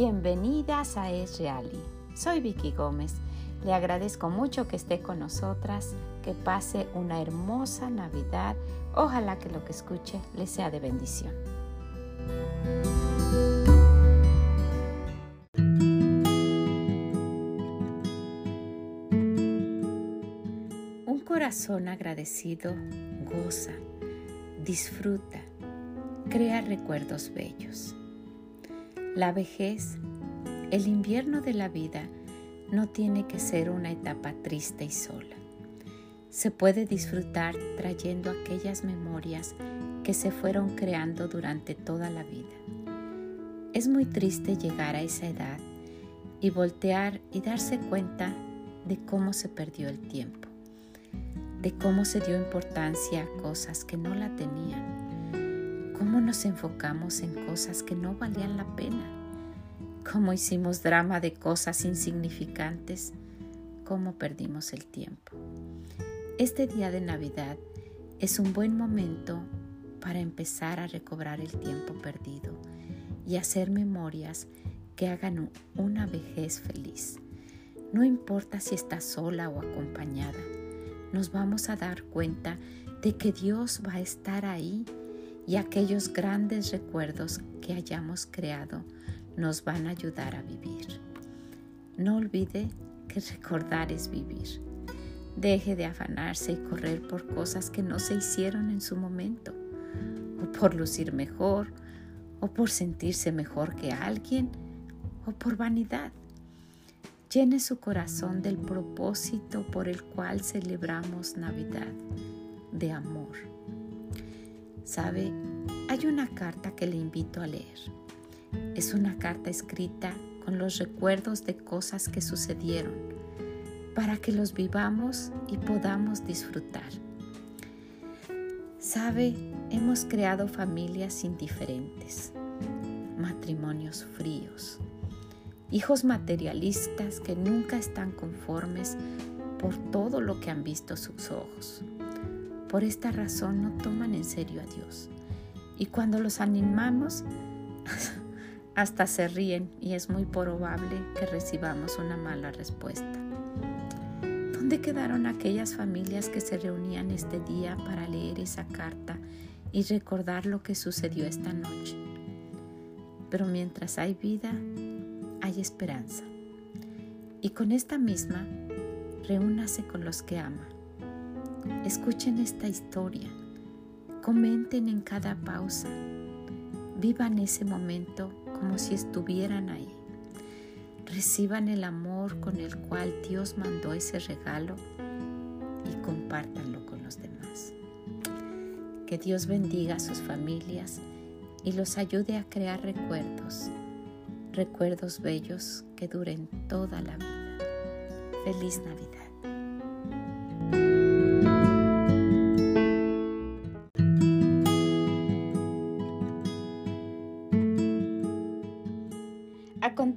Bienvenidas a Es Reali. Soy Vicky Gómez. Le agradezco mucho que esté con nosotras, que pase una hermosa Navidad. Ojalá que lo que escuche le sea de bendición. Un corazón agradecido goza, disfruta, crea recuerdos bellos. La vejez, el invierno de la vida, no tiene que ser una etapa triste y sola. Se puede disfrutar trayendo aquellas memorias que se fueron creando durante toda la vida. Es muy triste llegar a esa edad y voltear y darse cuenta de cómo se perdió el tiempo, de cómo se dio importancia a cosas que no la tenían, cómo nos enfocamos en cosas que no valían la pena cómo hicimos drama de cosas insignificantes, cómo perdimos el tiempo. Este día de Navidad es un buen momento para empezar a recobrar el tiempo perdido y hacer memorias que hagan una vejez feliz. No importa si está sola o acompañada, nos vamos a dar cuenta de que Dios va a estar ahí y aquellos grandes recuerdos que hayamos creado nos van a ayudar a vivir. No olvide que recordar es vivir. Deje de afanarse y correr por cosas que no se hicieron en su momento, o por lucir mejor, o por sentirse mejor que alguien, o por vanidad. Llene su corazón del propósito por el cual celebramos Navidad, de amor. ¿Sabe? Hay una carta que le invito a leer es una carta escrita con los recuerdos de cosas que sucedieron para que los vivamos y podamos disfrutar. Sabe, hemos creado familias indiferentes, matrimonios fríos, hijos materialistas que nunca están conformes por todo lo que han visto sus ojos. Por esta razón no toman en serio a Dios. Y cuando los animamos, hasta se ríen y es muy probable que recibamos una mala respuesta. ¿Dónde quedaron aquellas familias que se reunían este día para leer esa carta y recordar lo que sucedió esta noche? Pero mientras hay vida, hay esperanza. Y con esta misma, reúnase con los que ama. Escuchen esta historia. Comenten en cada pausa. Vivan ese momento como si estuvieran ahí. Reciban el amor con el cual Dios mandó ese regalo y compártanlo con los demás. Que Dios bendiga a sus familias y los ayude a crear recuerdos, recuerdos bellos que duren toda la vida. Feliz Navidad.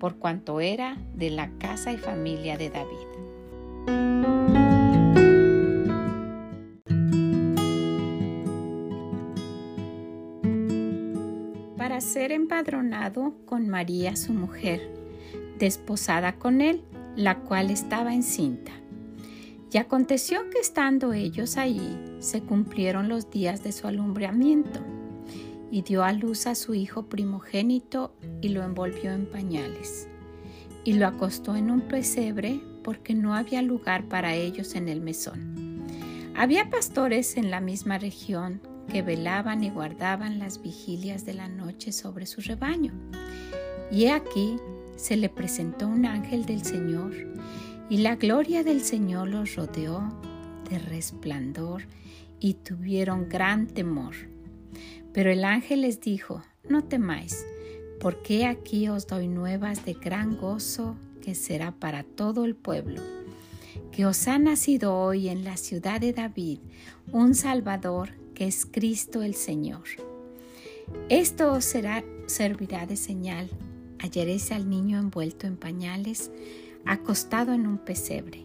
por cuanto era de la casa y familia de David. Para ser empadronado con María su mujer, desposada con él, la cual estaba encinta. Y aconteció que estando ellos allí, se cumplieron los días de su alumbramiento y dio a luz a su hijo primogénito y lo envolvió en pañales. Y lo acostó en un pesebre porque no había lugar para ellos en el mesón. Había pastores en la misma región que velaban y guardaban las vigilias de la noche sobre su rebaño. Y he aquí se le presentó un ángel del Señor, y la gloria del Señor los rodeó de resplandor, y tuvieron gran temor. Pero el ángel les dijo, no temáis, porque aquí os doy nuevas de gran gozo que será para todo el pueblo, que os ha nacido hoy en la ciudad de David un Salvador que es Cristo el Señor. Esto os será, servirá de señal. Hallaréis al niño envuelto en pañales, acostado en un pesebre.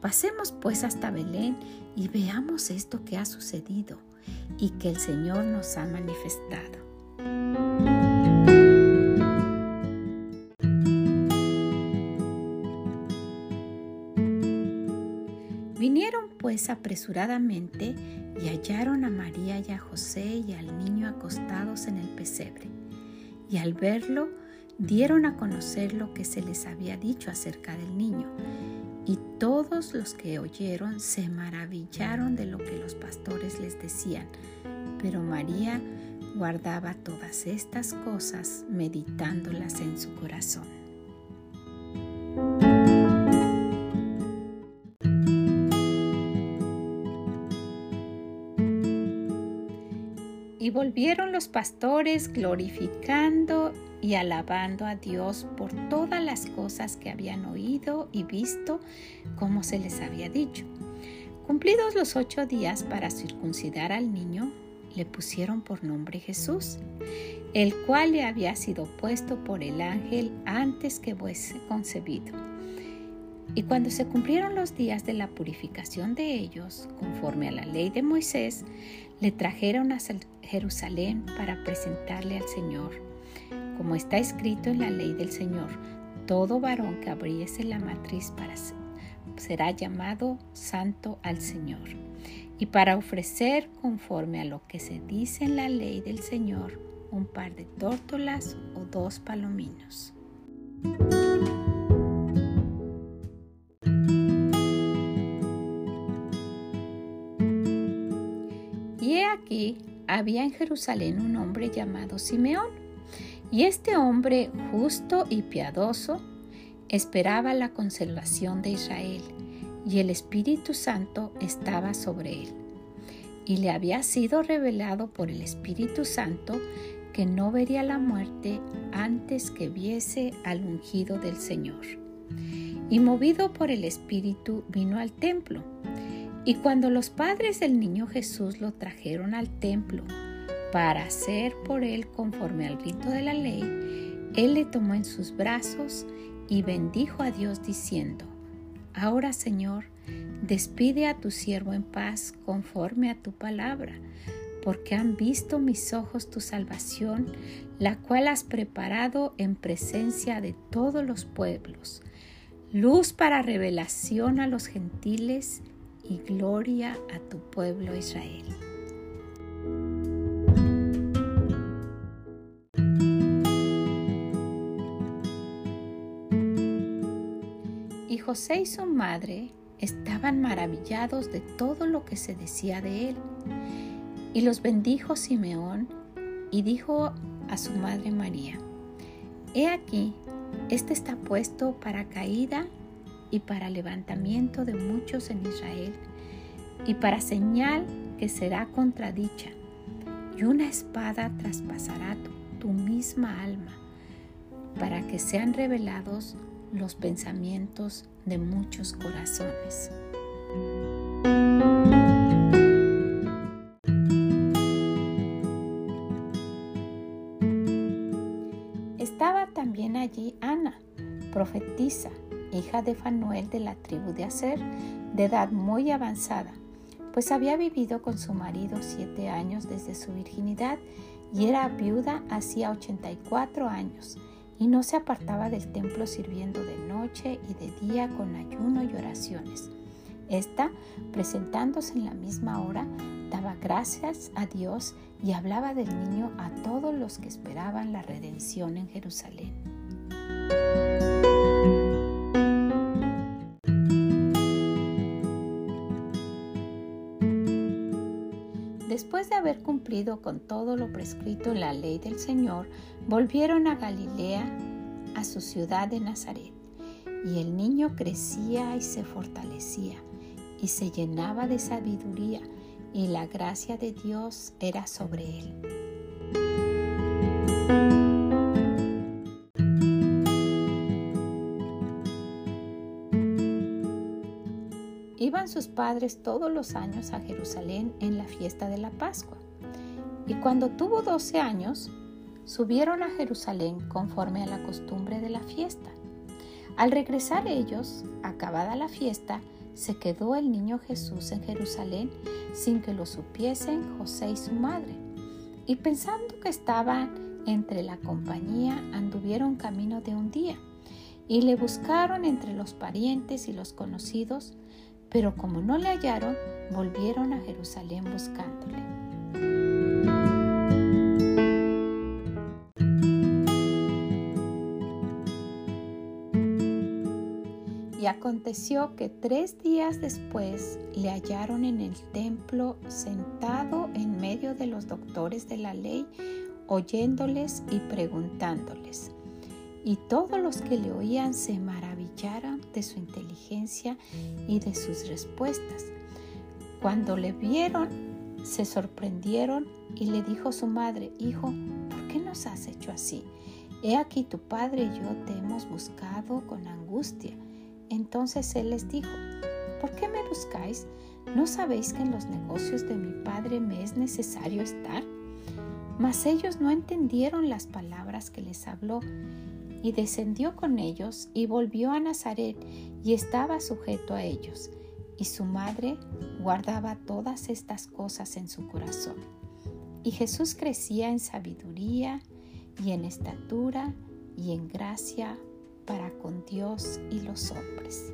Pasemos pues hasta Belén y veamos esto que ha sucedido y que el Señor nos ha manifestado. Vinieron pues apresuradamente y hallaron a María y a José y al niño acostados en el pesebre. Y al verlo, dieron a conocer lo que se les había dicho acerca del niño y todos los que oyeron se maravillaron de lo que los pastores les decían. Pero María guardaba todas estas cosas meditándolas en su corazón. Y volvieron los pastores glorificando y alabando a Dios por todas las cosas que habían oído y visto como se les había dicho. Cumplidos los ocho días para circuncidar al niño, le pusieron por nombre Jesús, el cual le había sido puesto por el ángel antes que fuese concebido. Y cuando se cumplieron los días de la purificación de ellos, conforme a la ley de Moisés, le trajeron a Jerusalén para presentarle al Señor como está escrito en la ley del Señor, todo varón que abriese la matriz para será llamado santo al Señor. Y para ofrecer conforme a lo que se dice en la ley del Señor, un par de tórtolas o dos palominos. Y he aquí, había en Jerusalén un hombre llamado Simeón y este hombre justo y piadoso esperaba la conservación de Israel, y el Espíritu Santo estaba sobre él. Y le había sido revelado por el Espíritu Santo que no vería la muerte antes que viese al ungido del Señor. Y movido por el Espíritu vino al templo. Y cuando los padres del niño Jesús lo trajeron al templo, para hacer por él conforme al rito de la ley, él le tomó en sus brazos y bendijo a Dios diciendo, Ahora Señor, despide a tu siervo en paz conforme a tu palabra, porque han visto mis ojos tu salvación, la cual has preparado en presencia de todos los pueblos, luz para revelación a los gentiles y gloria a tu pueblo Israel. José y su madre estaban maravillados de todo lo que se decía de él. Y los bendijo Simeón y dijo a su madre María, He aquí, este está puesto para caída y para levantamiento de muchos en Israel, y para señal que será contradicha, y una espada traspasará tu, tu misma alma, para que sean revelados los pensamientos de muchos corazones. Estaba también allí Ana, profetisa, hija de Fanuel de la tribu de Aser, de edad muy avanzada, pues había vivido con su marido siete años desde su virginidad y era viuda hacía 84 años y no se apartaba del templo sirviendo de noche y de día con ayuno y oraciones. Esta, presentándose en la misma hora, daba gracias a Dios y hablaba del niño a todos los que esperaban la redención en Jerusalén. Después de haber cumplido con todo lo prescrito en la ley del Señor, volvieron a Galilea, a su ciudad de Nazaret. Y el niño crecía y se fortalecía y se llenaba de sabiduría y la gracia de Dios era sobre él. Iban sus padres todos los años a Jerusalén en la fiesta de la Pascua. Y cuando tuvo doce años, subieron a Jerusalén conforme a la costumbre de la fiesta. Al regresar ellos, acabada la fiesta, se quedó el niño Jesús en Jerusalén sin que lo supiesen José y su madre. Y pensando que estaban entre la compañía, anduvieron camino de un día y le buscaron entre los parientes y los conocidos, pero como no le hallaron, volvieron a Jerusalén buscándole. Y aconteció que tres días después le hallaron en el templo sentado en medio de los doctores de la ley, oyéndoles y preguntándoles. Y todos los que le oían se maravillaron de su inteligencia y de sus respuestas. Cuando le vieron, se sorprendieron y le dijo su madre, Hijo, ¿por qué nos has hecho así? He aquí tu padre y yo te hemos buscado con angustia. Entonces él les dijo, ¿por qué me buscáis? ¿No sabéis que en los negocios de mi padre me es necesario estar? Mas ellos no entendieron las palabras que les habló, y descendió con ellos y volvió a Nazaret y estaba sujeto a ellos, y su madre guardaba todas estas cosas en su corazón. Y Jesús crecía en sabiduría y en estatura y en gracia para con Dios y los hombres.